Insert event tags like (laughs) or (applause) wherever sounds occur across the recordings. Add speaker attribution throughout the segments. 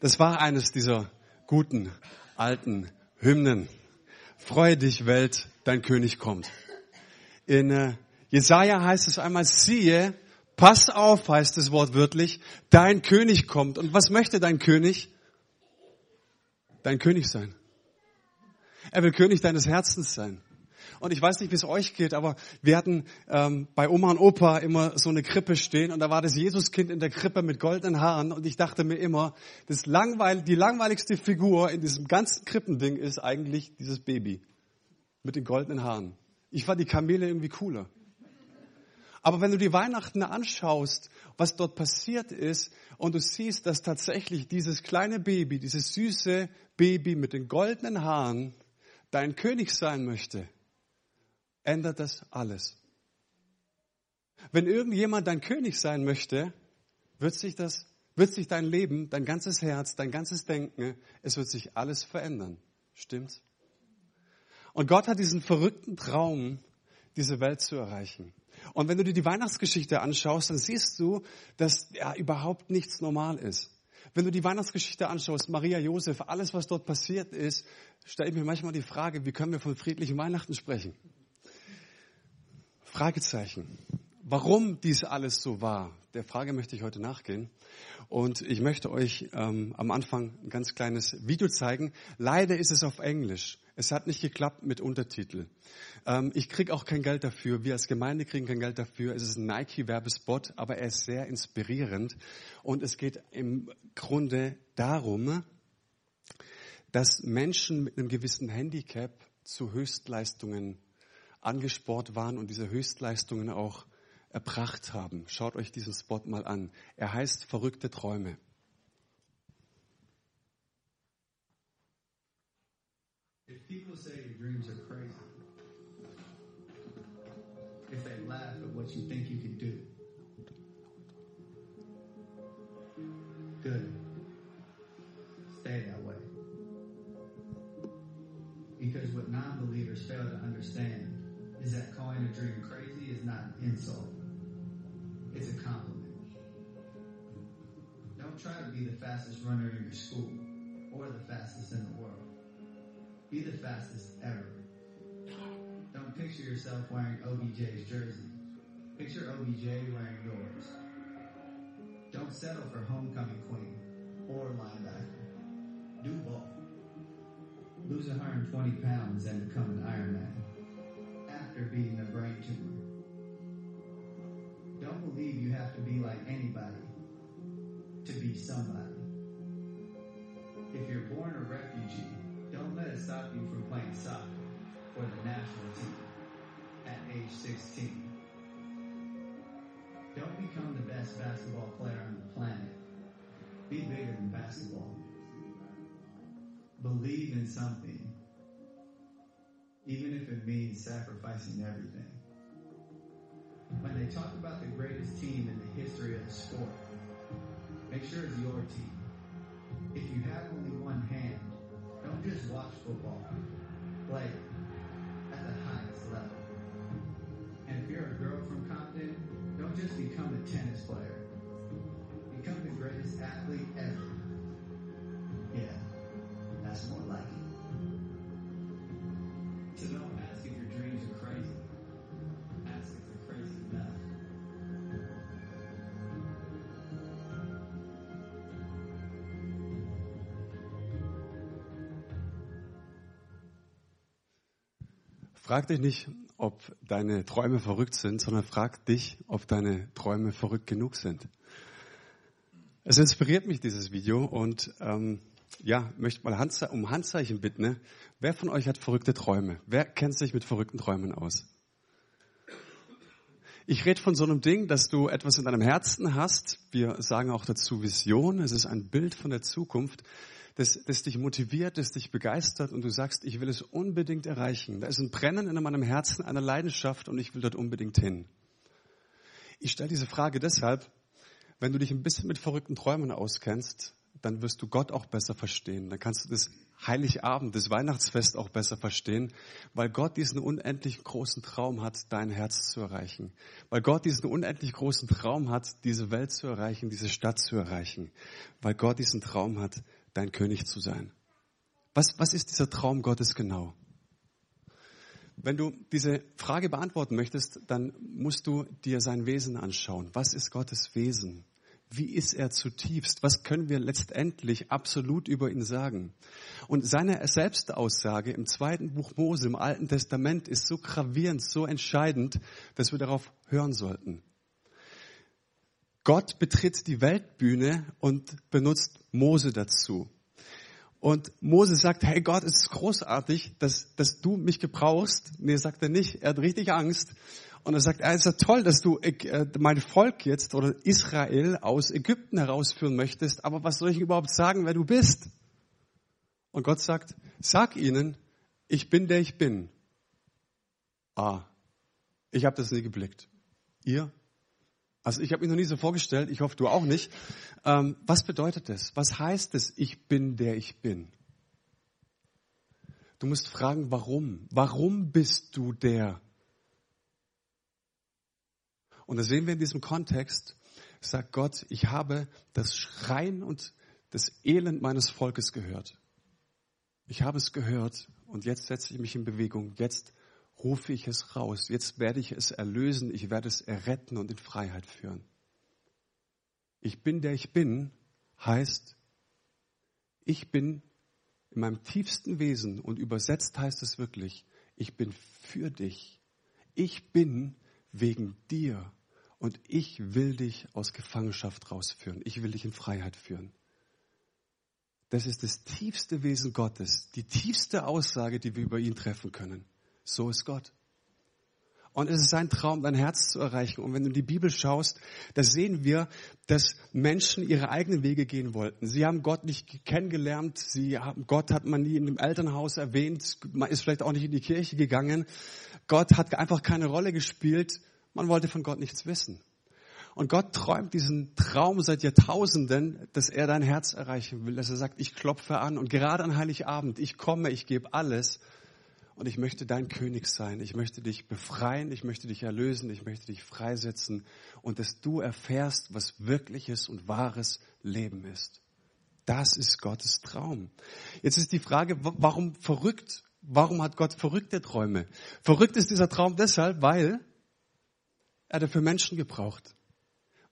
Speaker 1: Das war eines dieser guten, alten Hymnen. Freue dich, Welt, dein König kommt. In äh, Jesaja heißt es einmal, siehe, pass auf, heißt es wortwörtlich, dein König kommt. Und was möchte dein König? Dein König sein. Er will König deines Herzens sein. Und ich weiß nicht, wie es euch geht, aber wir hatten ähm, bei Oma und Opa immer so eine Krippe stehen und da war das Jesuskind in der Krippe mit goldenen Haaren und ich dachte mir immer, das langweil die langweiligste Figur in diesem ganzen Krippending ist eigentlich dieses Baby mit den goldenen Haaren. Ich fand die Kamele irgendwie cooler. Aber wenn du die Weihnachten anschaust, was dort passiert ist, und du siehst, dass tatsächlich dieses kleine Baby, dieses süße Baby mit den goldenen Haaren dein König sein möchte, ändert das alles. Wenn irgendjemand dein König sein möchte, wird sich das, wird sich dein Leben, dein ganzes Herz, dein ganzes Denken, es wird sich alles verändern. Stimmt's? Und Gott hat diesen verrückten Traum, diese Welt zu erreichen. Und wenn du dir die Weihnachtsgeschichte anschaust, dann siehst du, dass ja überhaupt nichts normal ist. Wenn du die Weihnachtsgeschichte anschaust, Maria, Josef, alles, was dort passiert ist, stelle ich mir manchmal die Frage, wie können wir von friedlichen Weihnachten sprechen? Fragezeichen. Warum dies alles so war, der Frage möchte ich heute nachgehen. Und ich möchte euch ähm, am Anfang ein ganz kleines Video zeigen. Leider ist es auf Englisch. Es hat nicht geklappt mit Untertitel. Ähm, ich kriege auch kein Geld dafür. Wir als Gemeinde kriegen kein Geld dafür. Es ist ein Nike-Werbespot, aber er ist sehr inspirierend. Und es geht im Grunde darum, dass Menschen mit einem gewissen Handicap zu Höchstleistungen angesport waren und diese Höchstleistungen auch erbracht haben. Schaut euch diesen Spot mal an. Er heißt Verrückte Träume. If people say your dreams are crazy, if they laugh at what you think you can do, good. Stay that way. Because what non-believers fail to understand is that calling a dream crazy is not an insult. It's a compliment. Don't try to be the fastest runner in your school or the fastest in the world. Be the fastest ever. Don't picture yourself wearing OBJ's jersey. Picture OBJ wearing yours. Don't settle for homecoming queen or linebacker. Do both. Lose 120 pounds and become an Ironman beating a brain tumor. Don't believe you have to be like anybody to be somebody. If you're born a refugee, don't let it stop you from playing soccer for the national team at age 16. Don't become the best basketball player on the planet. Be bigger than basketball. Believe in something even if it means sacrificing everything. When they talk about the greatest team in the history of the sport, make sure it's your team. If you have only one hand, don't just watch football. Play at the highest level. And if you're a girl from Compton, don't just become a tennis player. Become the greatest athlete ever. Frag dich nicht, ob deine Träume verrückt sind, sondern frag dich, ob deine Träume verrückt genug sind. Es inspiriert mich, dieses Video, und ähm, ja, möchte mal Handze um Handzeichen bitten. Ne? Wer von euch hat verrückte Träume? Wer kennt sich mit verrückten Träumen aus? Ich rede von so einem Ding, dass du etwas in deinem Herzen hast. Wir sagen auch dazu Vision. Es ist ein Bild von der Zukunft, das, das dich motiviert, das dich begeistert und du sagst, ich will es unbedingt erreichen. Da ist ein Brennen in meinem Herzen, eine Leidenschaft und ich will dort unbedingt hin. Ich stelle diese Frage deshalb, wenn du dich ein bisschen mit verrückten Träumen auskennst, dann wirst du Gott auch besser verstehen. Dann kannst du das Heiligabend, das Weihnachtsfest auch besser verstehen, weil Gott diesen unendlich großen Traum hat, dein Herz zu erreichen. Weil Gott diesen unendlich großen Traum hat, diese Welt zu erreichen, diese Stadt zu erreichen. Weil Gott diesen Traum hat, dein König zu sein. Was, was ist dieser Traum Gottes genau? Wenn du diese Frage beantworten möchtest, dann musst du dir sein Wesen anschauen. Was ist Gottes Wesen? Wie ist er zutiefst? Was können wir letztendlich absolut über ihn sagen? Und seine Selbstaussage im zweiten Buch Mose im Alten Testament ist so gravierend, so entscheidend, dass wir darauf hören sollten. Gott betritt die Weltbühne und benutzt Mose dazu. Und Mose sagt, hey Gott, es ist großartig, dass, dass du mich gebrauchst. Nee, sagt er nicht. Er hat richtig Angst. Und er sagt, es ist ja toll, dass du äh, mein Volk jetzt oder Israel aus Ägypten herausführen möchtest, aber was soll ich überhaupt sagen, wer du bist? Und Gott sagt, sag ihnen, ich bin der ich bin. Ah, ich habe das nie geblickt. Ihr? Also ich habe mich noch nie so vorgestellt, ich hoffe du auch nicht. Ähm, was bedeutet das? Was heißt es, ich bin der ich bin? Du musst fragen, warum? Warum bist du der, und da sehen wir in diesem Kontext, sagt Gott, ich habe das Schreien und das Elend meines Volkes gehört. Ich habe es gehört und jetzt setze ich mich in Bewegung. Jetzt rufe ich es raus. Jetzt werde ich es erlösen. Ich werde es erretten und in Freiheit führen. Ich bin der ich bin heißt, ich bin in meinem tiefsten Wesen und übersetzt heißt es wirklich, ich bin für dich. Ich bin wegen dir und ich will dich aus Gefangenschaft rausführen. Ich will dich in Freiheit führen. Das ist das tiefste Wesen Gottes, die tiefste Aussage, die wir über ihn treffen können. So ist Gott. Und es ist sein Traum, dein Herz zu erreichen. Und wenn du in die Bibel schaust, da sehen wir, dass Menschen ihre eigenen Wege gehen wollten. Sie haben Gott nicht kennengelernt. Sie haben, Gott hat man nie in dem Elternhaus erwähnt. Man ist vielleicht auch nicht in die Kirche gegangen. Gott hat einfach keine Rolle gespielt. Man wollte von Gott nichts wissen. Und Gott träumt diesen Traum seit Jahrtausenden, dass er dein Herz erreichen will, dass er sagt, ich klopfe an und gerade an Heiligabend, ich komme, ich gebe alles und ich möchte dein König sein. Ich möchte dich befreien, ich möchte dich erlösen, ich möchte dich freisetzen und dass du erfährst, was wirkliches und wahres Leben ist. Das ist Gottes Traum. Jetzt ist die Frage, warum verrückt? Warum hat Gott verrückte Träume? Verrückt ist dieser Traum deshalb, weil er dafür Menschen gebraucht.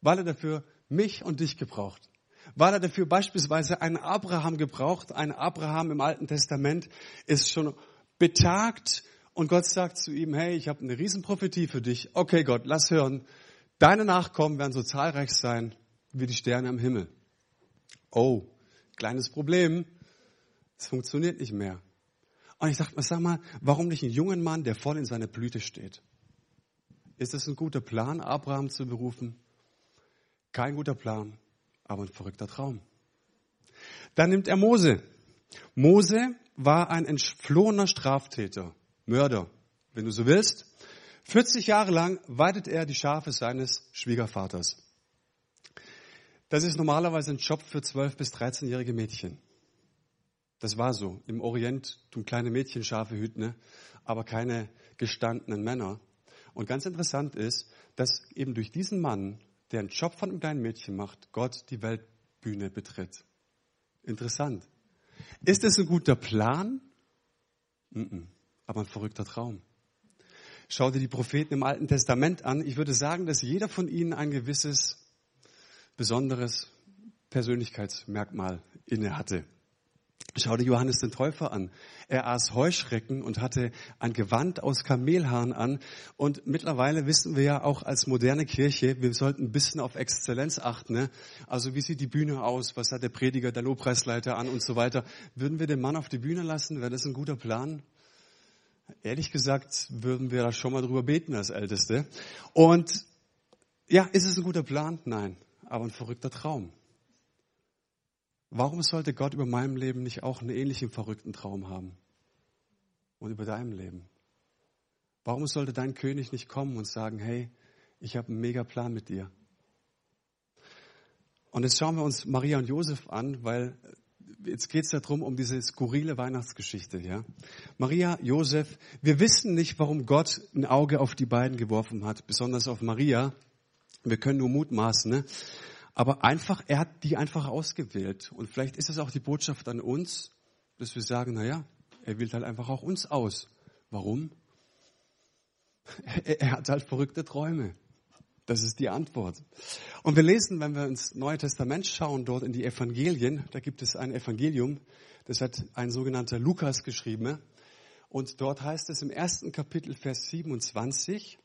Speaker 1: Weil er dafür mich und dich gebraucht. Weil er dafür beispielsweise einen Abraham gebraucht. Ein Abraham im Alten Testament ist schon betagt und Gott sagt zu ihm, hey, ich habe eine Riesenprophetie für dich. Okay Gott, lass hören. Deine Nachkommen werden so zahlreich sein wie die Sterne am Himmel. Oh, kleines Problem. Es funktioniert nicht mehr. Und ich dachte sag mal, warum nicht einen jungen Mann, der voll in seiner Blüte steht? Ist es ein guter Plan, Abraham zu berufen? Kein guter Plan, aber ein verrückter Traum. Dann nimmt er Mose. Mose war ein entflohener Straftäter, Mörder, wenn du so willst. 40 Jahre lang weidet er die Schafe seines Schwiegervaters. Das ist normalerweise ein Job für 12- bis 13-jährige Mädchen. Das war so. Im Orient tun kleine Mädchen Schafe hüten, ne? aber keine gestandenen Männer. Und ganz interessant ist, dass eben durch diesen Mann, der einen Job von einem kleinen Mädchen macht, Gott die Weltbühne betritt. Interessant. Ist es ein guter Plan? Aber ein verrückter Traum. Schau dir die Propheten im Alten Testament an. Ich würde sagen, dass jeder von ihnen ein gewisses besonderes Persönlichkeitsmerkmal inne hatte. Schau dir Johannes den Täufer an. Er aß Heuschrecken und hatte ein Gewand aus Kamelhaaren an. Und mittlerweile wissen wir ja auch als moderne Kirche, wir sollten ein bisschen auf Exzellenz achten. Ne? Also wie sieht die Bühne aus? Was hat der Prediger, der Lobpreisleiter an und so weiter? Würden wir den Mann auf die Bühne lassen? Wäre das ein guter Plan? Ehrlich gesagt würden wir da schon mal drüber beten als Älteste. Und ja, ist es ein guter Plan? Nein, aber ein verrückter Traum. Warum sollte Gott über meinem Leben nicht auch einen ähnlichen verrückten Traum haben? Und über deinem Leben? Warum sollte dein König nicht kommen und sagen, hey, ich habe einen mega Plan mit dir? Und jetzt schauen wir uns Maria und Josef an, weil jetzt geht es darum, um diese skurrile Weihnachtsgeschichte. Ja? Maria, Josef, wir wissen nicht, warum Gott ein Auge auf die beiden geworfen hat, besonders auf Maria. Wir können nur mutmaßen. Ne? Aber einfach, er hat die einfach ausgewählt. Und vielleicht ist es auch die Botschaft an uns, dass wir sagen, na ja, er wählt halt einfach auch uns aus. Warum? Er, er hat halt verrückte Träume. Das ist die Antwort. Und wir lesen, wenn wir ins Neue Testament schauen, dort in die Evangelien, da gibt es ein Evangelium, das hat ein sogenannter Lukas geschrieben. Und dort heißt es im ersten Kapitel, Vers 27,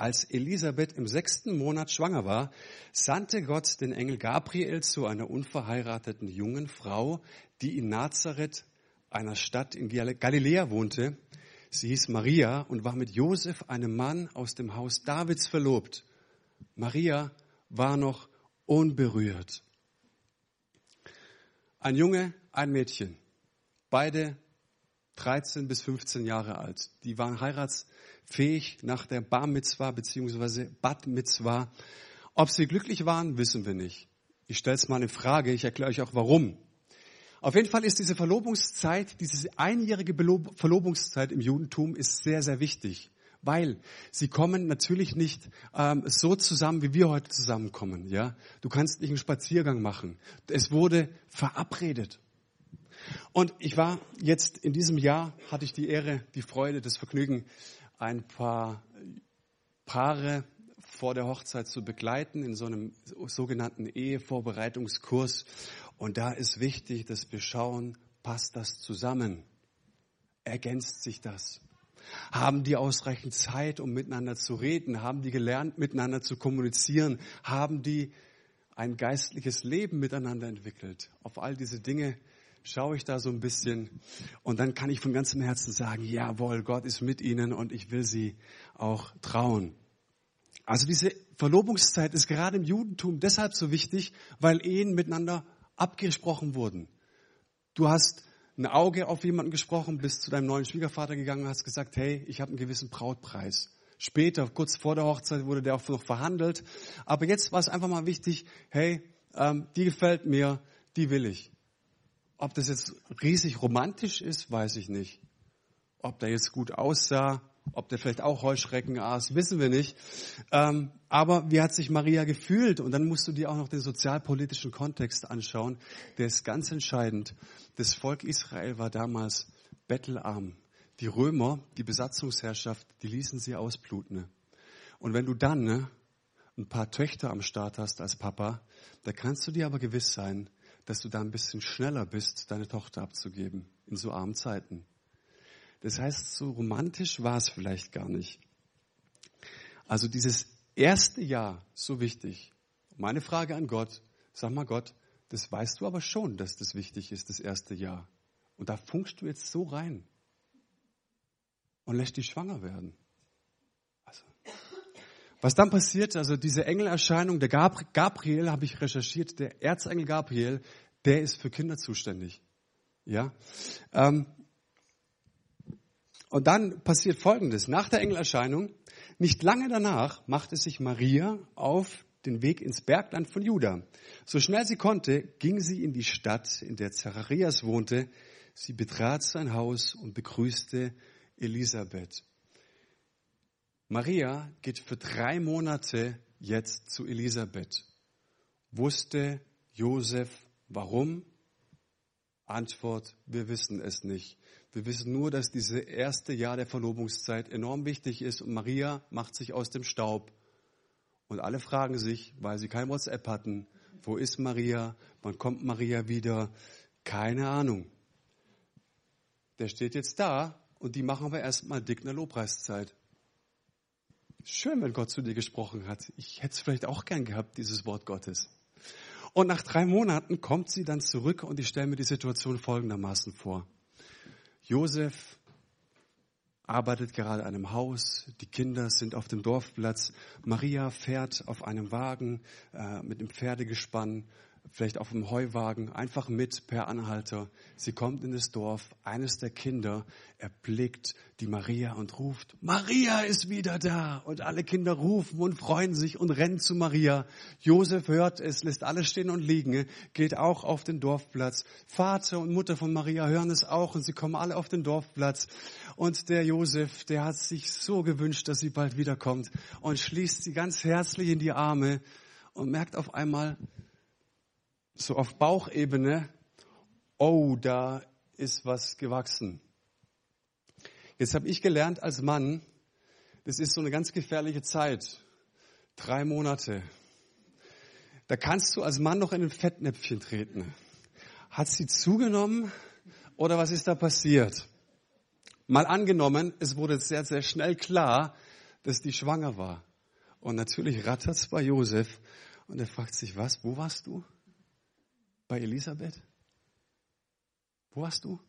Speaker 1: als Elisabeth im sechsten Monat schwanger war, sandte Gott den Engel Gabriel zu einer unverheirateten jungen Frau, die in Nazareth, einer Stadt in Galiläa wohnte. Sie hieß Maria und war mit Josef, einem Mann aus dem Haus Davids, verlobt. Maria war noch unberührt. Ein Junge, ein Mädchen, beide 13 bis 15 Jahre alt. Die waren heiratsfähig nach der Bar Mitzwa bzw. Bat Mitzwa. Ob sie glücklich waren, wissen wir nicht. Ich stelle es mal in Frage, ich erkläre euch auch warum. Auf jeden Fall ist diese Verlobungszeit, diese einjährige Verlobungszeit im Judentum ist sehr, sehr wichtig, weil sie kommen natürlich nicht ähm, so zusammen, wie wir heute zusammenkommen. Ja, du kannst nicht einen Spaziergang machen. Es wurde verabredet. Und ich war jetzt in diesem Jahr hatte ich die Ehre, die Freude, das Vergnügen, ein paar Paare vor der Hochzeit zu begleiten in so einem sogenannten Ehevorbereitungskurs. Und da ist wichtig, dass wir schauen, passt das zusammen? Ergänzt sich das? Haben die ausreichend Zeit, um miteinander zu reden? Haben die gelernt, miteinander zu kommunizieren? Haben die ein geistliches Leben miteinander entwickelt? Auf all diese Dinge schaue ich da so ein bisschen und dann kann ich von ganzem Herzen sagen, jawohl, Gott ist mit ihnen und ich will sie auch trauen. Also diese Verlobungszeit ist gerade im Judentum deshalb so wichtig, weil Ehen miteinander abgesprochen wurden. Du hast ein Auge auf jemanden gesprochen, bist zu deinem neuen Schwiegervater gegangen und hast gesagt, hey, ich habe einen gewissen Brautpreis. Später, kurz vor der Hochzeit, wurde der auch noch verhandelt. Aber jetzt war es einfach mal wichtig, hey, ähm, die gefällt mir, die will ich. Ob das jetzt riesig romantisch ist, weiß ich nicht. Ob der jetzt gut aussah, ob der vielleicht auch Heuschrecken aß, wissen wir nicht. Ähm, aber wie hat sich Maria gefühlt? Und dann musst du dir auch noch den sozialpolitischen Kontext anschauen. Der ist ganz entscheidend. Das Volk Israel war damals bettelarm. Die Römer, die Besatzungsherrschaft, die ließen sie ausbluten. Und wenn du dann ne, ein paar Töchter am Start hast als Papa, da kannst du dir aber gewiss sein, dass du da ein bisschen schneller bist, deine Tochter abzugeben in so armen Zeiten. Das heißt, so romantisch war es vielleicht gar nicht. Also dieses erste Jahr, so wichtig. Meine Frage an Gott, sag mal Gott, das weißt du aber schon, dass das wichtig ist, das erste Jahr. Und da funkst du jetzt so rein und lässt die schwanger werden. Also, was dann passiert, also diese Engelerscheinung, der Gabriel, habe ich recherchiert, der Erzengel Gabriel, der ist für Kinder zuständig. Ja, ähm, und dann passiert Folgendes. Nach der Engelerscheinung, nicht lange danach, machte sich Maria auf den Weg ins Bergland von Juda. So schnell sie konnte, ging sie in die Stadt, in der Zacharias wohnte. Sie betrat sein Haus und begrüßte Elisabeth. Maria geht für drei Monate jetzt zu Elisabeth. Wusste Josef warum? Antwort, wir wissen es nicht. Wir wissen nur, dass dieses erste Jahr der Verlobungszeit enorm wichtig ist und Maria macht sich aus dem Staub. Und alle fragen sich, weil sie kein WhatsApp hatten, wo ist Maria? Wann kommt Maria wieder? Keine Ahnung. Der steht jetzt da und die machen wir erstmal dick eine Lobpreiszeit. Schön, wenn Gott zu dir gesprochen hat. Ich hätte es vielleicht auch gern gehabt, dieses Wort Gottes. Und nach drei Monaten kommt sie dann zurück und ich stelle mir die Situation folgendermaßen vor. Josef arbeitet gerade an einem Haus, die Kinder sind auf dem Dorfplatz, Maria fährt auf einem Wagen äh, mit dem Pferdegespann vielleicht auf dem Heuwagen, einfach mit per Anhalter. Sie kommt in das Dorf, eines der Kinder erblickt die Maria und ruft, Maria ist wieder da. Und alle Kinder rufen und freuen sich und rennen zu Maria. Josef hört es, lässt alles stehen und liegen, geht auch auf den Dorfplatz. Vater und Mutter von Maria hören es auch und sie kommen alle auf den Dorfplatz. Und der Josef, der hat sich so gewünscht, dass sie bald wiederkommt und schließt sie ganz herzlich in die Arme und merkt auf einmal, so auf Bauchebene, oh, da ist was gewachsen. Jetzt habe ich gelernt als Mann, das ist so eine ganz gefährliche Zeit. Drei Monate. Da kannst du als Mann noch in ein Fettnäpfchen treten. Hat sie zugenommen oder was ist da passiert? Mal angenommen, es wurde sehr, sehr schnell klar, dass die schwanger war. Und natürlich rattert es bei Josef und er fragt sich, was, wo warst du? Bei Elisabeth? Wo warst du?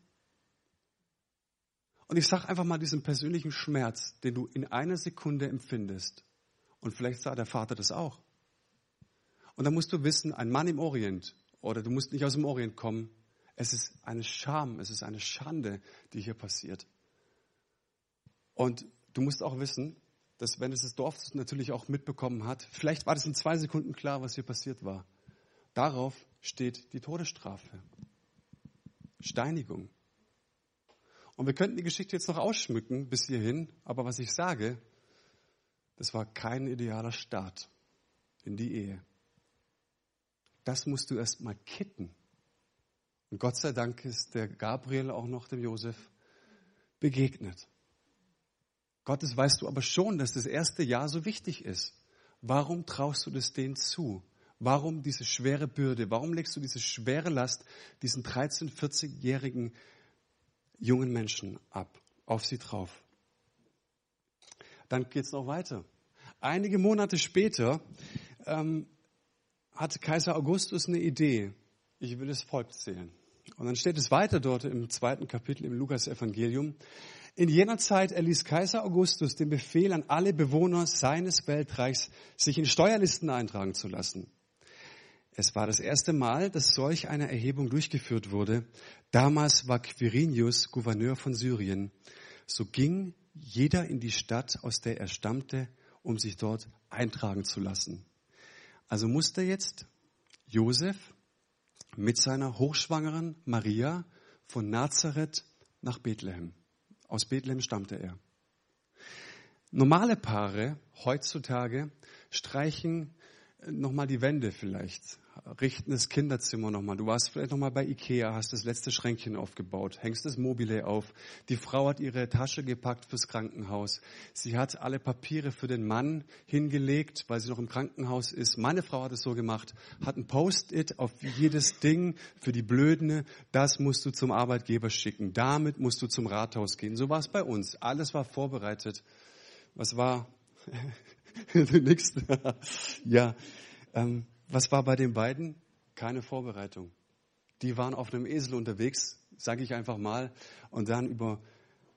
Speaker 1: Und ich sage einfach mal diesen persönlichen Schmerz, den du in einer Sekunde empfindest. Und vielleicht sah der Vater das auch. Und da musst du wissen, ein Mann im Orient, oder du musst nicht aus dem Orient kommen, es ist eine Scham, es ist eine Schande, die hier passiert. Und du musst auch wissen, dass wenn es das Dorf natürlich auch mitbekommen hat, vielleicht war das in zwei Sekunden klar, was hier passiert war. Darauf steht die Todesstrafe. Steinigung. Und wir könnten die Geschichte jetzt noch ausschmücken bis hierhin, aber was ich sage, das war kein idealer Start in die Ehe. Das musst du erst mal kitten. Und Gott sei Dank ist der Gabriel auch noch dem Josef begegnet. Gottes weißt du aber schon, dass das erste Jahr so wichtig ist. Warum traust du das denen zu? Warum diese schwere Bürde? Warum legst du diese schwere Last diesen 13-, 40-jährigen jungen Menschen ab, auf sie drauf? Dann geht's noch weiter. Einige Monate später ähm, hatte Kaiser Augustus eine Idee. Ich will das Volk zählen. Und dann steht es weiter dort im zweiten Kapitel im Lukas-Evangelium. In jener Zeit erließ Kaiser Augustus den Befehl an alle Bewohner seines Weltreichs, sich in Steuerlisten eintragen zu lassen. Es war das erste Mal, dass solch eine Erhebung durchgeführt wurde. Damals war Quirinius Gouverneur von Syrien. So ging jeder in die Stadt, aus der er stammte, um sich dort eintragen zu lassen. Also musste jetzt Josef mit seiner hochschwangeren Maria von Nazareth nach Bethlehem. Aus Bethlehem stammte er. Normale Paare heutzutage streichen nochmal die Wände vielleicht richten das Kinderzimmer nochmal. Du warst vielleicht nochmal bei Ikea, hast das letzte Schränkchen aufgebaut, hängst das Mobile auf. Die Frau hat ihre Tasche gepackt fürs Krankenhaus. Sie hat alle Papiere für den Mann hingelegt, weil sie noch im Krankenhaus ist. Meine Frau hat es so gemacht, hat ein Post-it auf jedes Ding für die Blöden. Das musst du zum Arbeitgeber schicken. Damit musst du zum Rathaus gehen. So war es bei uns. Alles war vorbereitet. Was war? (laughs) (laughs) Nix. (laughs) ja. Ähm, was war bei den beiden? Keine Vorbereitung. Die waren auf einem Esel unterwegs, sage ich einfach mal, und dann über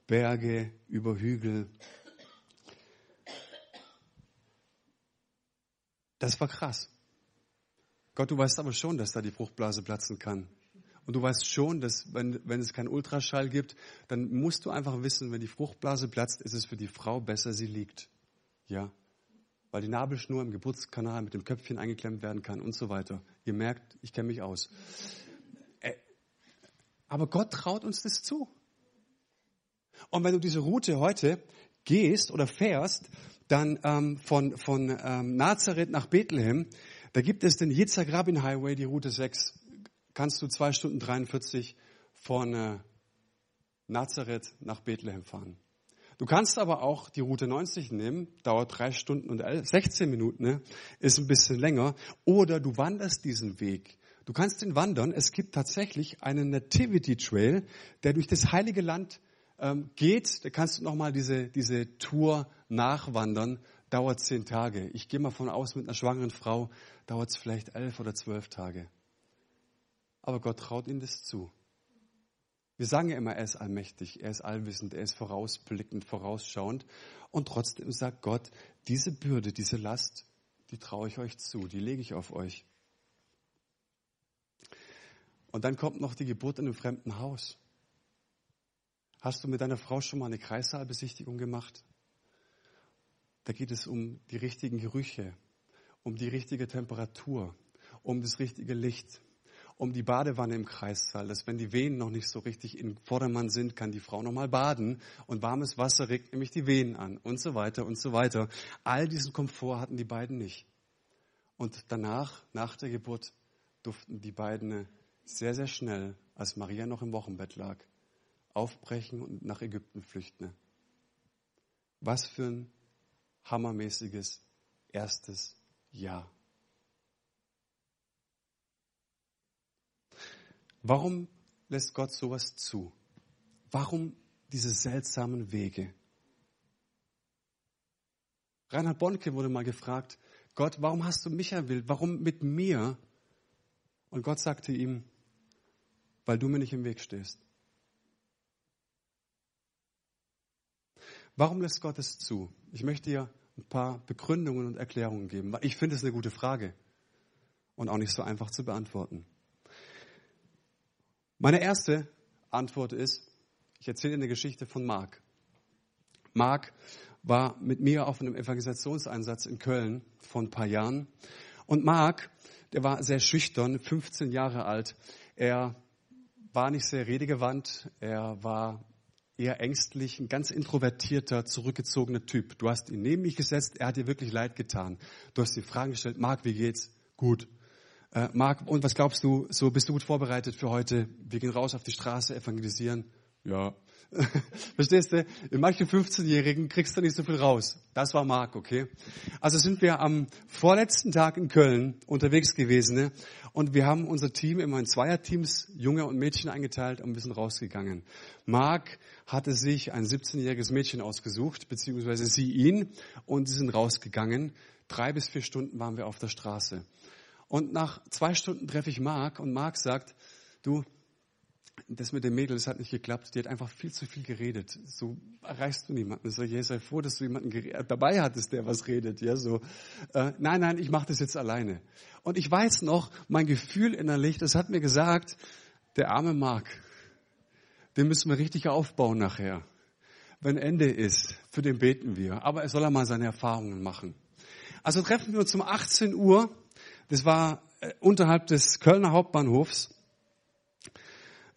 Speaker 1: Berge, über Hügel. Das war krass. Gott, du weißt aber schon, dass da die Fruchtblase platzen kann. Und du weißt schon, dass wenn, wenn es keinen Ultraschall gibt, dann musst du einfach wissen, wenn die Fruchtblase platzt, ist es für die Frau besser, sie liegt. Ja, weil die Nabelschnur im Geburtskanal mit dem Köpfchen eingeklemmt werden kann und so weiter. Ihr merkt, ich kenne mich aus. Aber Gott traut uns das zu. Und wenn du diese Route heute gehst oder fährst, dann ähm, von, von ähm, Nazareth nach Bethlehem, da gibt es den Yitzhak Rabin Highway, die Route 6. Kannst du zwei Stunden 43 von äh, Nazareth nach Bethlehem fahren. Du kannst aber auch die Route 90 nehmen, dauert drei Stunden und 16 Minuten, ne? ist ein bisschen länger. Oder du wanderst diesen Weg. Du kannst ihn wandern. Es gibt tatsächlich einen Nativity Trail, der durch das Heilige Land ähm, geht. Da kannst du nochmal diese, diese Tour nachwandern. Dauert zehn Tage. Ich gehe mal von aus, mit einer schwangeren Frau dauert es vielleicht elf oder zwölf Tage. Aber Gott traut ihnen das zu. Wir sagen ja immer, er ist allmächtig, er ist allwissend, er ist vorausblickend, vorausschauend. Und trotzdem sagt Gott, diese Bürde, diese Last, die traue ich euch zu, die lege ich auf euch. Und dann kommt noch die Geburt in einem fremden Haus. Hast du mit deiner Frau schon mal eine Kreissaalbesichtigung gemacht? Da geht es um die richtigen Gerüche, um die richtige Temperatur, um das richtige Licht, um die Badewanne im Kreissaal, dass wenn die Venen noch nicht so richtig in Vordermann sind, kann die Frau noch mal baden und warmes Wasser regt nämlich die Venen an und so weiter und so weiter. All diesen Komfort hatten die beiden nicht. Und danach, nach der Geburt, durften die beiden sehr, sehr schnell, als Maria noch im Wochenbett lag, aufbrechen und nach Ägypten flüchten. Was für ein hammermäßiges erstes Jahr. Warum lässt Gott sowas zu? Warum diese seltsamen Wege? Reinhard Bonke wurde mal gefragt, Gott, warum hast du mich erwählt? Warum mit mir? Und Gott sagte ihm, weil du mir nicht im Weg stehst. Warum lässt Gott es zu? Ich möchte dir ein paar Begründungen und Erklärungen geben, weil ich finde es eine gute Frage und auch nicht so einfach zu beantworten. Meine erste Antwort ist, ich erzähle eine Geschichte von Mark. Mark war mit mir auf einem Evangelisationseinsatz in Köln vor ein paar Jahren. Und Mark, der war sehr schüchtern, 15 Jahre alt. Er war nicht sehr redegewandt. Er war eher ängstlich, ein ganz introvertierter, zurückgezogener Typ. Du hast ihn neben mich gesetzt, er hat dir wirklich leid getan. Du hast die Fragen gestellt, Marc, wie geht's? Gut. Äh, Marc, und was glaubst du, so bist du gut vorbereitet für heute? Wir gehen raus auf die Straße, evangelisieren. Ja, (laughs) Verstehst du? In manchen 15-Jährigen kriegst du nicht so viel raus. Das war Marc, okay? Also sind wir am vorletzten Tag in Köln unterwegs gewesen ne? und wir haben unser Team immer in Zweierteams, Junge und Mädchen eingeteilt und wir sind rausgegangen. Marc hatte sich ein 17-jähriges Mädchen ausgesucht, beziehungsweise sie ihn und sie sind rausgegangen. Drei bis vier Stunden waren wir auf der Straße. Und nach zwei Stunden treffe ich Marc und Marc sagt, du, das mit dem Mädel, das hat nicht geklappt. Die hat einfach viel zu viel geredet. So erreichst du niemanden. So, ja, sei froh, dass du jemanden dabei hattest, der was redet. Ja, so. Äh, nein, nein, ich mache das jetzt alleine. Und ich weiß noch, mein Gefühl innerlich, das hat mir gesagt, der arme Mark, den müssen wir richtig aufbauen nachher. Wenn Ende ist, für den beten wir. Aber er soll er mal seine Erfahrungen machen. Also treffen wir uns um 18 Uhr. Das war äh, unterhalb des Kölner Hauptbahnhofs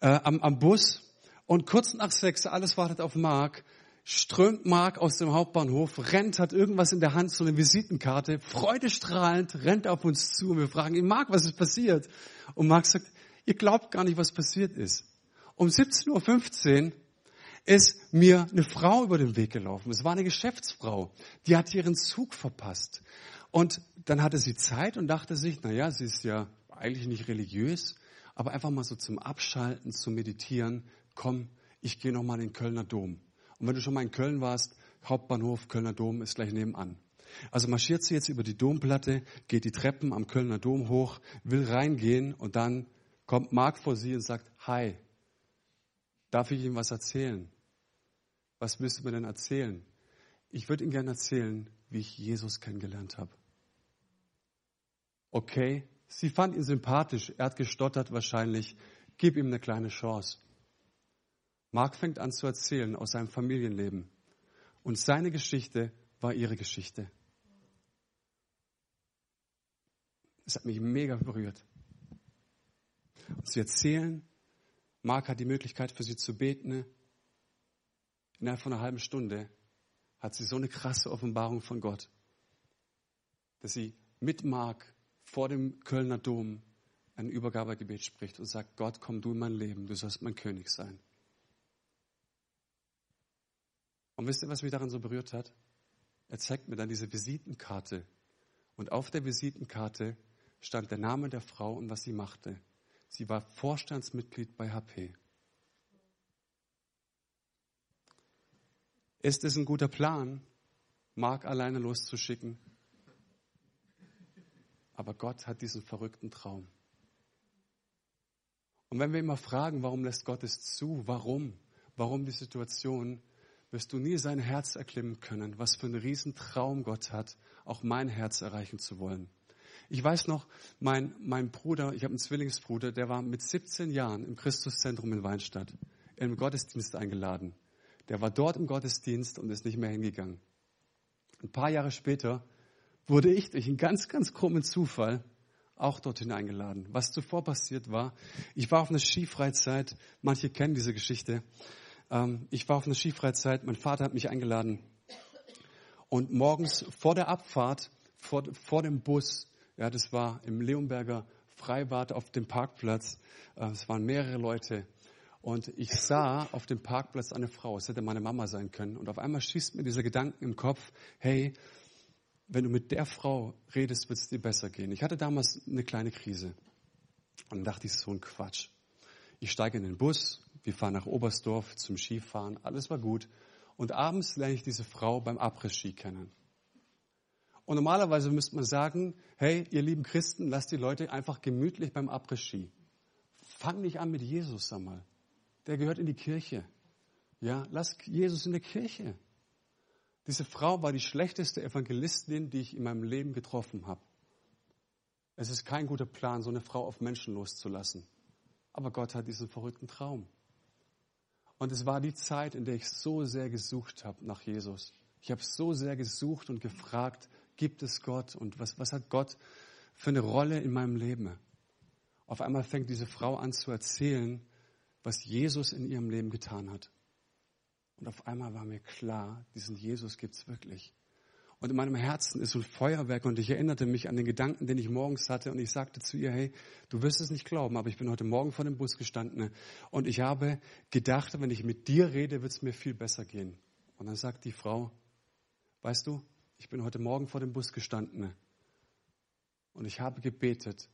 Speaker 1: äh, am, am Bus und kurz nach sechs, alles wartet auf Mark, strömt Mark aus dem Hauptbahnhof, rennt, hat irgendwas in der Hand, so eine Visitenkarte, freudestrahlend, rennt auf uns zu und wir fragen ihn, Mark, was ist passiert? Und Mark sagt, ihr glaubt gar nicht, was passiert ist. Um 17.15 Uhr ist mir eine Frau über den Weg gelaufen. Es war eine Geschäftsfrau. Die hat ihren Zug verpasst. Und dann hatte sie Zeit und dachte sich, na ja, sie ist ja eigentlich nicht religiös aber einfach mal so zum Abschalten, zum Meditieren, komm, ich gehe noch mal in den Kölner Dom. Und wenn du schon mal in Köln warst, Hauptbahnhof, Kölner Dom ist gleich nebenan. Also marschiert sie jetzt über die Domplatte, geht die Treppen am Kölner Dom hoch, will reingehen und dann kommt Marc vor sie und sagt, hi, darf ich Ihnen was erzählen? Was willst du mir denn erzählen? Ich würde Ihnen gerne erzählen, wie ich Jesus kennengelernt habe. Okay, Sie fand ihn sympathisch. Er hat gestottert wahrscheinlich. Gib ihm eine kleine Chance. Mark fängt an zu erzählen aus seinem Familienleben. Und seine Geschichte war ihre Geschichte. Es hat mich mega berührt. Und sie erzählen, Mark hat die Möglichkeit für sie zu beten. Innerhalb von einer halben Stunde hat sie so eine krasse Offenbarung von Gott, dass sie mit Mark vor dem Kölner Dom ein Übergabegebet spricht und sagt, Gott, komm du in mein Leben, du sollst mein König sein. Und wisst ihr, was mich daran so berührt hat? Er zeigt mir dann diese Visitenkarte. Und auf der Visitenkarte stand der Name der Frau und was sie machte. Sie war Vorstandsmitglied bei HP. Ist es ein guter Plan, Mark alleine loszuschicken? Aber Gott hat diesen verrückten Traum. Und wenn wir immer fragen, warum lässt Gott es zu? Warum? Warum die Situation? Wirst du nie sein Herz erklimmen können, was für einen riesen Traum Gott hat, auch mein Herz erreichen zu wollen. Ich weiß noch, mein, mein Bruder, ich habe einen Zwillingsbruder, der war mit 17 Jahren im Christuszentrum in Weinstadt, im Gottesdienst eingeladen. Der war dort im Gottesdienst und ist nicht mehr hingegangen. Ein paar Jahre später wurde ich durch einen ganz, ganz krummen Zufall auch dorthin eingeladen. Was zuvor passiert war, ich war auf einer Skifreizeit, manche kennen diese Geschichte. Ähm, ich war auf einer Skifreizeit, mein Vater hat mich eingeladen. Und morgens vor der Abfahrt, vor, vor dem Bus, ja, das war im Leonberger Freibad auf dem Parkplatz, äh, es waren mehrere Leute. Und ich sah auf dem Parkplatz eine Frau, es hätte meine Mama sein können. Und auf einmal schießt mir dieser Gedanke im Kopf, hey, wenn du mit der Frau redest, wird es dir besser gehen. Ich hatte damals eine kleine Krise. Und dann dachte ich, so ein Quatsch. Ich steige in den Bus, wir fahren nach Oberstdorf zum Skifahren, alles war gut. Und abends lerne ich diese Frau beim Après-Ski kennen. Und normalerweise müsste man sagen, hey, ihr lieben Christen, lasst die Leute einfach gemütlich beim Après-Ski. Fang nicht an mit Jesus einmal. Der gehört in die Kirche. Ja, lass Jesus in der Kirche. Diese Frau war die schlechteste Evangelistin, die ich in meinem Leben getroffen habe. Es ist kein guter Plan, so eine Frau auf Menschen loszulassen. Aber Gott hat diesen verrückten Traum. Und es war die Zeit, in der ich so sehr gesucht habe nach Jesus. Ich habe so sehr gesucht und gefragt, gibt es Gott und was, was hat Gott für eine Rolle in meinem Leben? Auf einmal fängt diese Frau an zu erzählen, was Jesus in ihrem Leben getan hat. Und auf einmal war mir klar, diesen Jesus gibt es wirklich. Und in meinem Herzen ist so ein Feuerwerk und ich erinnerte mich an den Gedanken, den ich morgens hatte und ich sagte zu ihr, hey, du wirst es nicht glauben, aber ich bin heute Morgen vor dem Bus gestanden und ich habe gedacht, wenn ich mit dir rede, wird es mir viel besser gehen. Und dann sagt die Frau, weißt du, ich bin heute Morgen vor dem Bus gestanden und ich habe gebetet,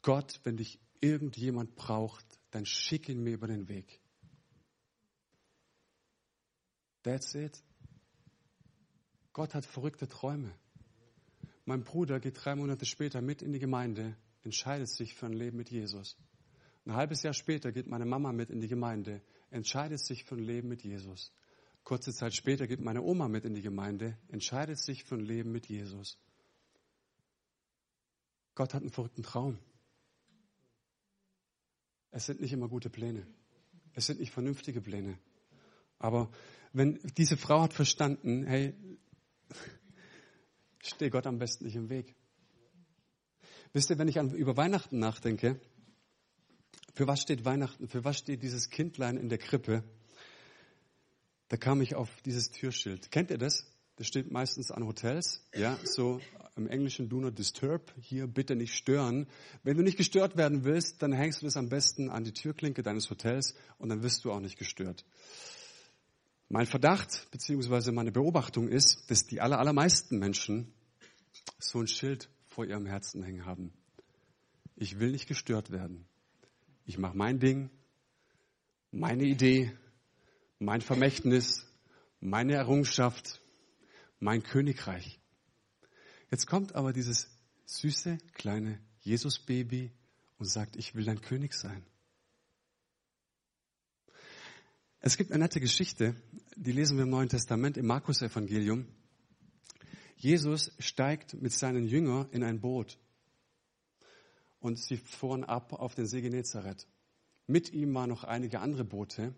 Speaker 1: Gott, wenn dich irgendjemand braucht, dann schick ihn mir über den Weg. That's it. Gott hat verrückte Träume. Mein Bruder geht drei Monate später mit in die Gemeinde, entscheidet sich für ein Leben mit Jesus. Ein halbes Jahr später geht meine Mama mit in die Gemeinde, entscheidet sich für ein Leben mit Jesus. Kurze Zeit später geht meine Oma mit in die Gemeinde, entscheidet sich für ein Leben mit Jesus. Gott hat einen verrückten Traum. Es sind nicht immer gute Pläne. Es sind nicht vernünftige Pläne. Aber wenn diese Frau hat verstanden, hey, (laughs) stehe Gott am besten nicht im Weg. Wisst ihr, wenn ich an, über Weihnachten nachdenke, für was steht Weihnachten? Für was steht dieses Kindlein in der Krippe? Da kam ich auf dieses Türschild. Kennt ihr das? Das steht meistens an Hotels, ja, so im Englischen do not disturb, hier bitte nicht stören. Wenn du nicht gestört werden willst, dann hängst du das am besten an die Türklinke deines Hotels und dann wirst du auch nicht gestört. Mein Verdacht bzw. meine Beobachtung ist, dass die aller, allermeisten Menschen so ein Schild vor ihrem Herzen hängen haben. Ich will nicht gestört werden. Ich mache mein Ding, meine Idee, mein Vermächtnis, meine Errungenschaft, mein Königreich. Jetzt kommt aber dieses süße kleine Jesus-Baby und sagt, ich will dein König sein. Es gibt eine nette Geschichte, die lesen wir im Neuen Testament im Markus-Evangelium. Jesus steigt mit seinen Jüngern in ein Boot und sie fuhren ab auf den See Genezareth. Mit ihm waren noch einige andere Boote.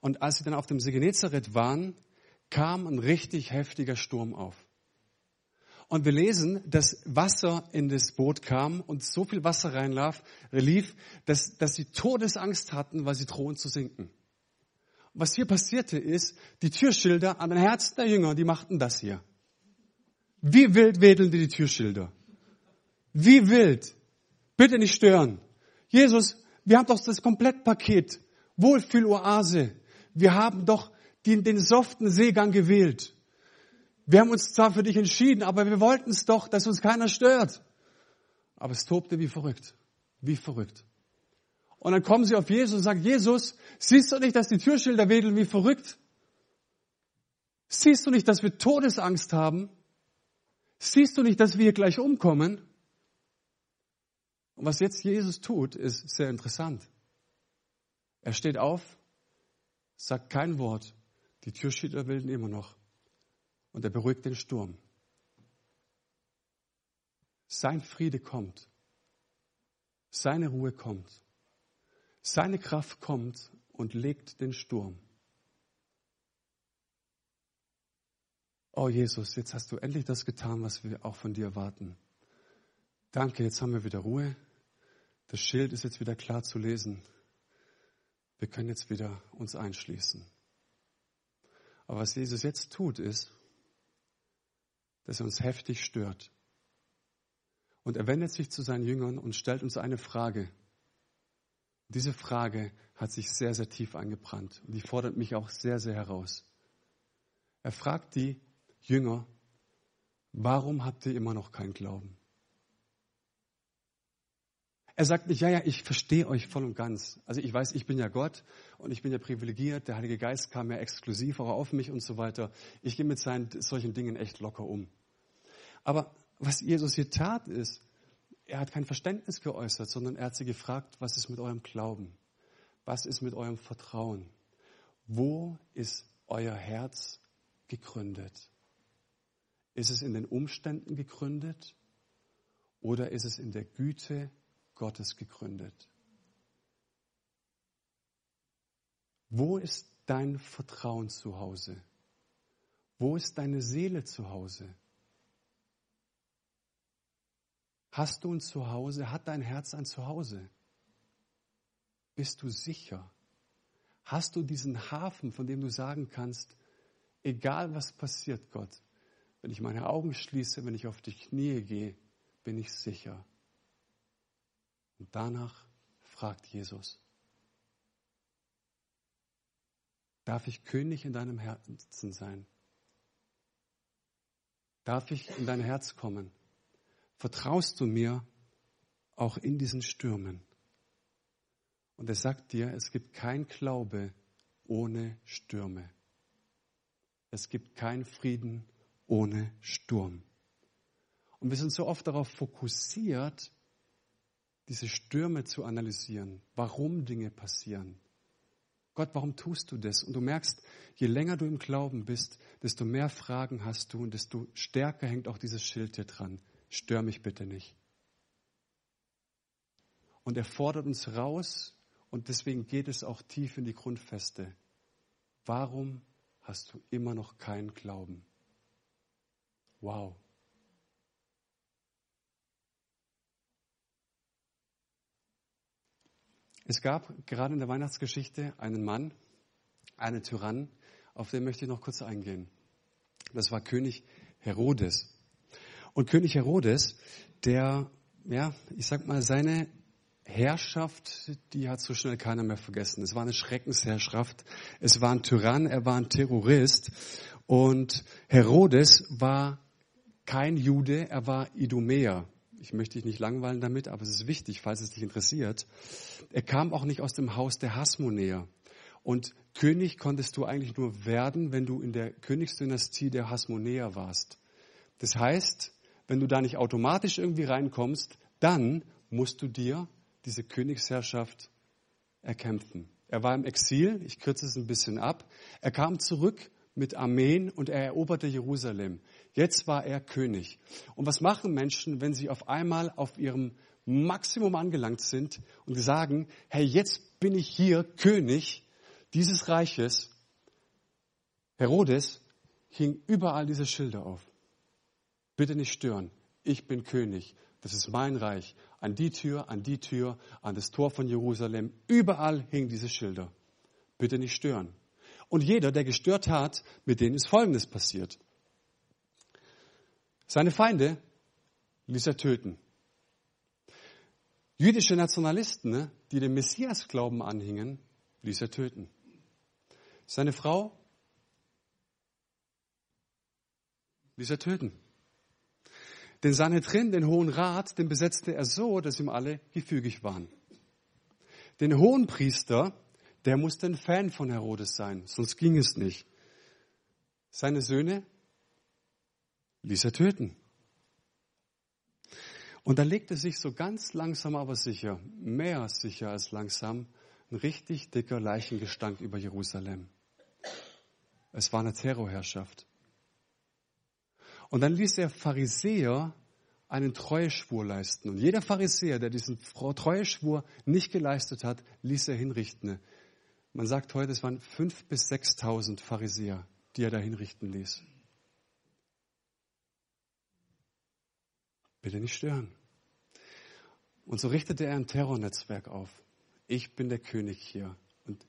Speaker 1: Und als sie dann auf dem See Genezareth waren, kam ein richtig heftiger Sturm auf. Und wir lesen, dass Wasser in das Boot kam und so viel Wasser reinlief, dass, dass sie Todesangst hatten, weil sie drohen zu sinken was hier passierte ist, die Türschilder an den Herzen der Jünger, die machten das hier. Wie wild wedeln die, die Türschilder? Wie wild. Bitte nicht stören. Jesus, wir haben doch das Komplettpaket. Wohlfühloase. Wir haben doch den, den soften Seegang gewählt. Wir haben uns zwar für dich entschieden, aber wir wollten es doch, dass uns keiner stört. Aber es tobte wie verrückt. Wie verrückt. Und dann kommen sie auf Jesus und sagen, Jesus, siehst du nicht, dass die Türschilder wedeln wie verrückt? Siehst du nicht, dass wir Todesangst haben? Siehst du nicht, dass wir hier gleich umkommen? Und was jetzt Jesus tut, ist sehr interessant. Er steht auf, sagt kein Wort, die Türschilder wilden immer noch und er beruhigt den Sturm. Sein Friede kommt. Seine Ruhe kommt. Seine Kraft kommt und legt den Sturm. Oh Jesus, jetzt hast du endlich das getan, was wir auch von dir erwarten. Danke, jetzt haben wir wieder Ruhe. Das Schild ist jetzt wieder klar zu lesen. Wir können jetzt wieder uns einschließen. Aber was Jesus jetzt tut, ist, dass er uns heftig stört. Und er wendet sich zu seinen Jüngern und stellt uns eine Frage. Diese Frage hat sich sehr, sehr tief eingebrannt und die fordert mich auch sehr, sehr heraus. Er fragt die Jünger, warum habt ihr immer noch keinen Glauben? Er sagt nicht, ja, ja, ich verstehe euch voll und ganz. Also ich weiß, ich bin ja Gott und ich bin ja privilegiert. Der Heilige Geist kam ja exklusiv auch auf mich und so weiter. Ich gehe mit seinen, solchen Dingen echt locker um. Aber was Jesus hier tat, ist, er hat kein Verständnis geäußert, sondern er hat sie gefragt, was ist mit eurem Glauben? Was ist mit eurem Vertrauen? Wo ist euer Herz gegründet? Ist es in den Umständen gegründet oder ist es in der Güte Gottes gegründet? Wo ist dein Vertrauen zu Hause? Wo ist deine Seele zu Hause? Hast du ein Zuhause? Hat dein Herz ein Zuhause? Bist du sicher? Hast du diesen Hafen, von dem du sagen kannst, egal was passiert, Gott, wenn ich meine Augen schließe, wenn ich auf die Knie gehe, bin ich sicher. Und danach fragt Jesus, darf ich König in deinem Herzen sein? Darf ich in dein Herz kommen? Vertraust du mir auch in diesen Stürmen? Und er sagt dir, es gibt kein Glaube ohne Stürme. Es gibt kein Frieden ohne Sturm. Und wir sind so oft darauf fokussiert, diese Stürme zu analysieren, warum Dinge passieren. Gott, warum tust du das? Und du merkst, je länger du im Glauben bist, desto mehr Fragen hast du und desto stärker hängt auch dieses Schild hier dran. Stör mich bitte nicht. Und er fordert uns raus und deswegen geht es auch tief in die Grundfeste. Warum hast du immer noch keinen Glauben? Wow. Es gab gerade in der Weihnachtsgeschichte einen Mann, einen Tyrann, auf den möchte ich noch kurz eingehen. Das war König Herodes. Und König Herodes, der, ja, ich sag mal, seine Herrschaft, die hat so schnell keiner mehr vergessen. Es war eine Schreckensherrschaft. Es war ein Tyrann, er war ein Terrorist. Und Herodes war kein Jude, er war Idumäer ich möchte dich nicht langweilen damit, aber es ist wichtig, falls es dich interessiert. Er kam auch nicht aus dem Haus der Hasmonäer. Und König konntest du eigentlich nur werden, wenn du in der Königsdynastie der Hasmonäer warst. Das heißt, wenn du da nicht automatisch irgendwie reinkommst, dann musst du dir diese Königsherrschaft erkämpfen. Er war im Exil, ich kürze es ein bisschen ab. Er kam zurück mit Armeen und er eroberte Jerusalem. Jetzt war er König. Und was machen Menschen, wenn sie auf einmal auf ihrem Maximum angelangt sind und sagen, hey, jetzt bin ich hier König dieses Reiches. Herodes hing überall diese Schilder auf. Bitte nicht stören. Ich bin König. Das ist mein Reich. An die Tür, an die Tür, an das Tor von Jerusalem. Überall hingen diese Schilder. Bitte nicht stören. Und jeder, der gestört hat, mit denen ist Folgendes passiert. Seine Feinde ließ er töten. Jüdische Nationalisten, ne, die dem Messias-Glauben anhingen, ließ er töten. Seine Frau ließ er töten. Den Sanhedrin, den Hohen Rat, den besetzte er so, dass ihm alle gefügig waren. Den Hohenpriester, der musste ein Fan von Herodes sein, sonst ging es nicht. Seine Söhne ließ er töten. Und da legte sich so ganz langsam, aber sicher, mehr sicher als langsam, ein richtig dicker Leichengestank über Jerusalem. Es war eine Terrorherrschaft. Und dann ließ er Pharisäer einen Treueschwur leisten. Und jeder Pharisäer, der diesen Treueschwur nicht geleistet hat, ließ er hinrichten. Man sagt heute, es waren fünf bis sechstausend Pharisäer, die er da hinrichten ließ. Bitte nicht stören. Und so richtete er ein Terrornetzwerk auf. Ich bin der König hier und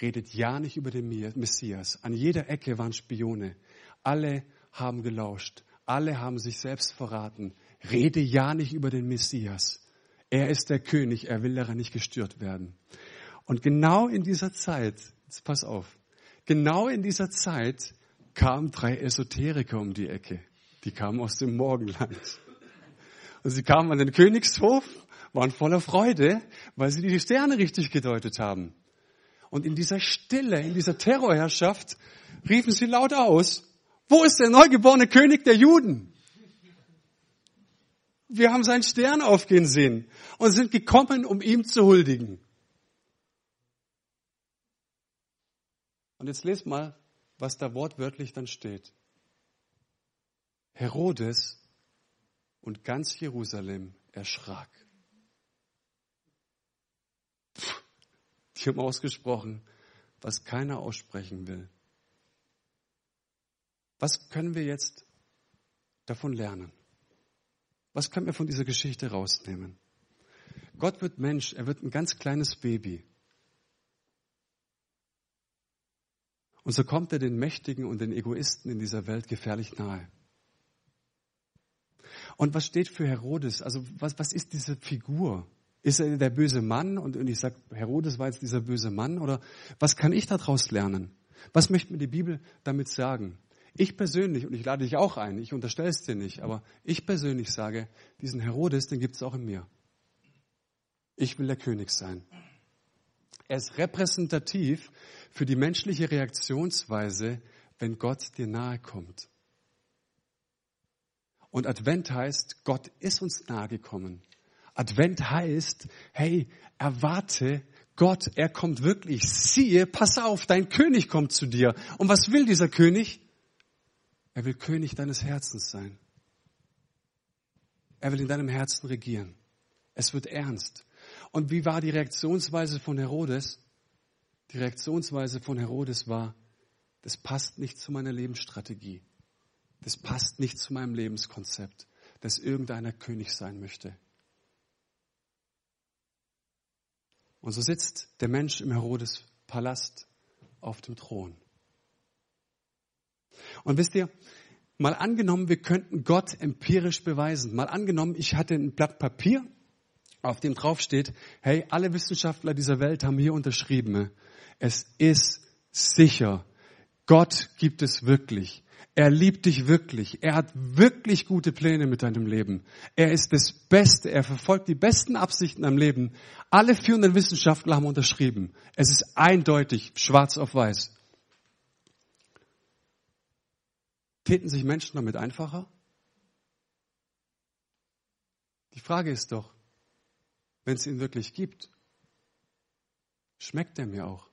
Speaker 1: redet ja nicht über den Messias. An jeder Ecke waren Spione. Alle haben gelauscht. Alle haben sich selbst verraten. Rede ja nicht über den Messias. Er ist der König, er will daran nicht gestört werden. Und genau in dieser Zeit, jetzt pass auf, genau in dieser Zeit kamen drei Esoteriker um die Ecke. Die kamen aus dem Morgenland. Sie kamen an den Königshof, waren voller Freude, weil sie die Sterne richtig gedeutet haben. Und in dieser Stille, in dieser Terrorherrschaft riefen sie laut aus, wo ist der neugeborene König der Juden? Wir haben seinen Stern aufgehen sehen und sind gekommen, um ihm zu huldigen. Und jetzt lest mal, was da wortwörtlich dann steht. Herodes und ganz Jerusalem erschrak. Die haben ausgesprochen, was keiner aussprechen will. Was können wir jetzt davon lernen? Was können wir von dieser Geschichte rausnehmen? Gott wird Mensch, er wird ein ganz kleines Baby. Und so kommt er den Mächtigen und den Egoisten in dieser Welt gefährlich nahe. Und was steht für Herodes? Also was, was ist diese Figur? Ist er der böse Mann? Und, und ich sage, Herodes war jetzt dieser böse Mann? Oder was kann ich daraus lernen? Was möchte mir die Bibel damit sagen? Ich persönlich, und ich lade dich auch ein, ich unterstelle es dir nicht, aber ich persönlich sage, diesen Herodes, den gibt es auch in mir. Ich will der König sein. Er ist repräsentativ für die menschliche Reaktionsweise, wenn Gott dir nahe kommt. Und Advent heißt, Gott ist uns nahe gekommen. Advent heißt, hey, erwarte Gott, er kommt wirklich. Siehe, pass auf, dein König kommt zu dir. Und was will dieser König? Er will König deines Herzens sein. Er will in deinem Herzen regieren. Es wird ernst. Und wie war die Reaktionsweise von Herodes? Die Reaktionsweise von Herodes war, das passt nicht zu meiner Lebensstrategie. Das passt nicht zu meinem Lebenskonzept, dass irgendeiner König sein möchte. Und so sitzt der Mensch im Herodes Palast auf dem Thron. Und wisst ihr, mal angenommen, wir könnten Gott empirisch beweisen. Mal angenommen, ich hatte ein Blatt Papier, auf dem drauf steht, hey, alle Wissenschaftler dieser Welt haben hier unterschrieben, es ist sicher. Gott gibt es wirklich. Er liebt dich wirklich. Er hat wirklich gute Pläne mit deinem Leben. Er ist das Beste. Er verfolgt die besten Absichten am Leben. Alle führenden Wissenschaftler haben unterschrieben. Es ist eindeutig, schwarz auf weiß. Täten sich Menschen damit einfacher? Die Frage ist doch, wenn es ihn wirklich gibt, schmeckt er mir auch?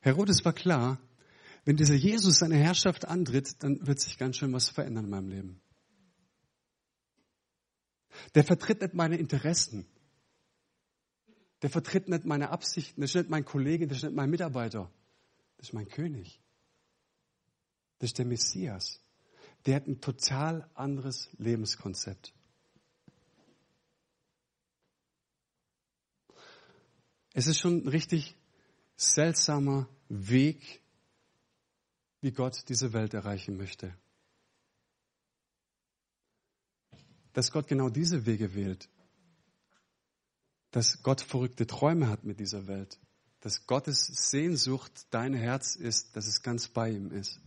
Speaker 1: Herodes war klar, wenn dieser Jesus seine Herrschaft antritt, dann wird sich ganz schön was verändern in meinem Leben. Der vertritt nicht meine Interessen. Der vertritt nicht meine Absichten. Das ist nicht mein Kollege, das ist nicht mein Mitarbeiter. Das ist mein König. Das ist der Messias. Der hat ein total anderes Lebenskonzept. Es ist schon richtig seltsamer Weg, wie Gott diese Welt erreichen möchte. Dass Gott genau diese Wege wählt. Dass Gott verrückte Träume hat mit dieser Welt. Dass Gottes Sehnsucht dein Herz ist, dass es ganz bei ihm ist.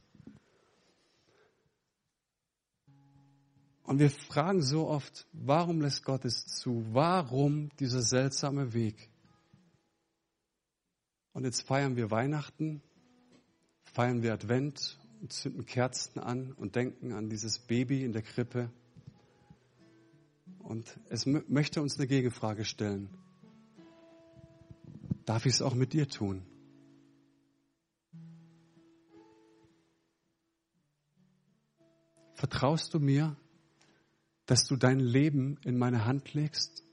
Speaker 1: Und wir fragen so oft, warum lässt Gott es zu? Warum dieser seltsame Weg? Und jetzt feiern wir Weihnachten, feiern wir Advent und zünden Kerzen an und denken an dieses Baby in der Krippe. Und es möchte uns eine Gegenfrage stellen. Darf ich es auch mit dir tun? Vertraust du mir, dass du dein Leben in meine Hand legst?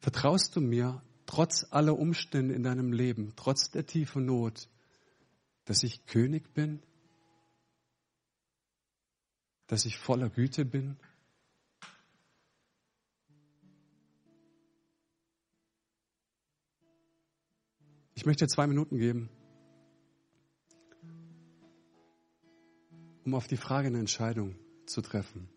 Speaker 1: Vertraust du mir, trotz aller Umstände in deinem Leben, trotz der tiefen Not, dass ich König bin? Dass ich voller Güte bin? Ich möchte zwei Minuten geben, um auf die Frage eine Entscheidung zu treffen.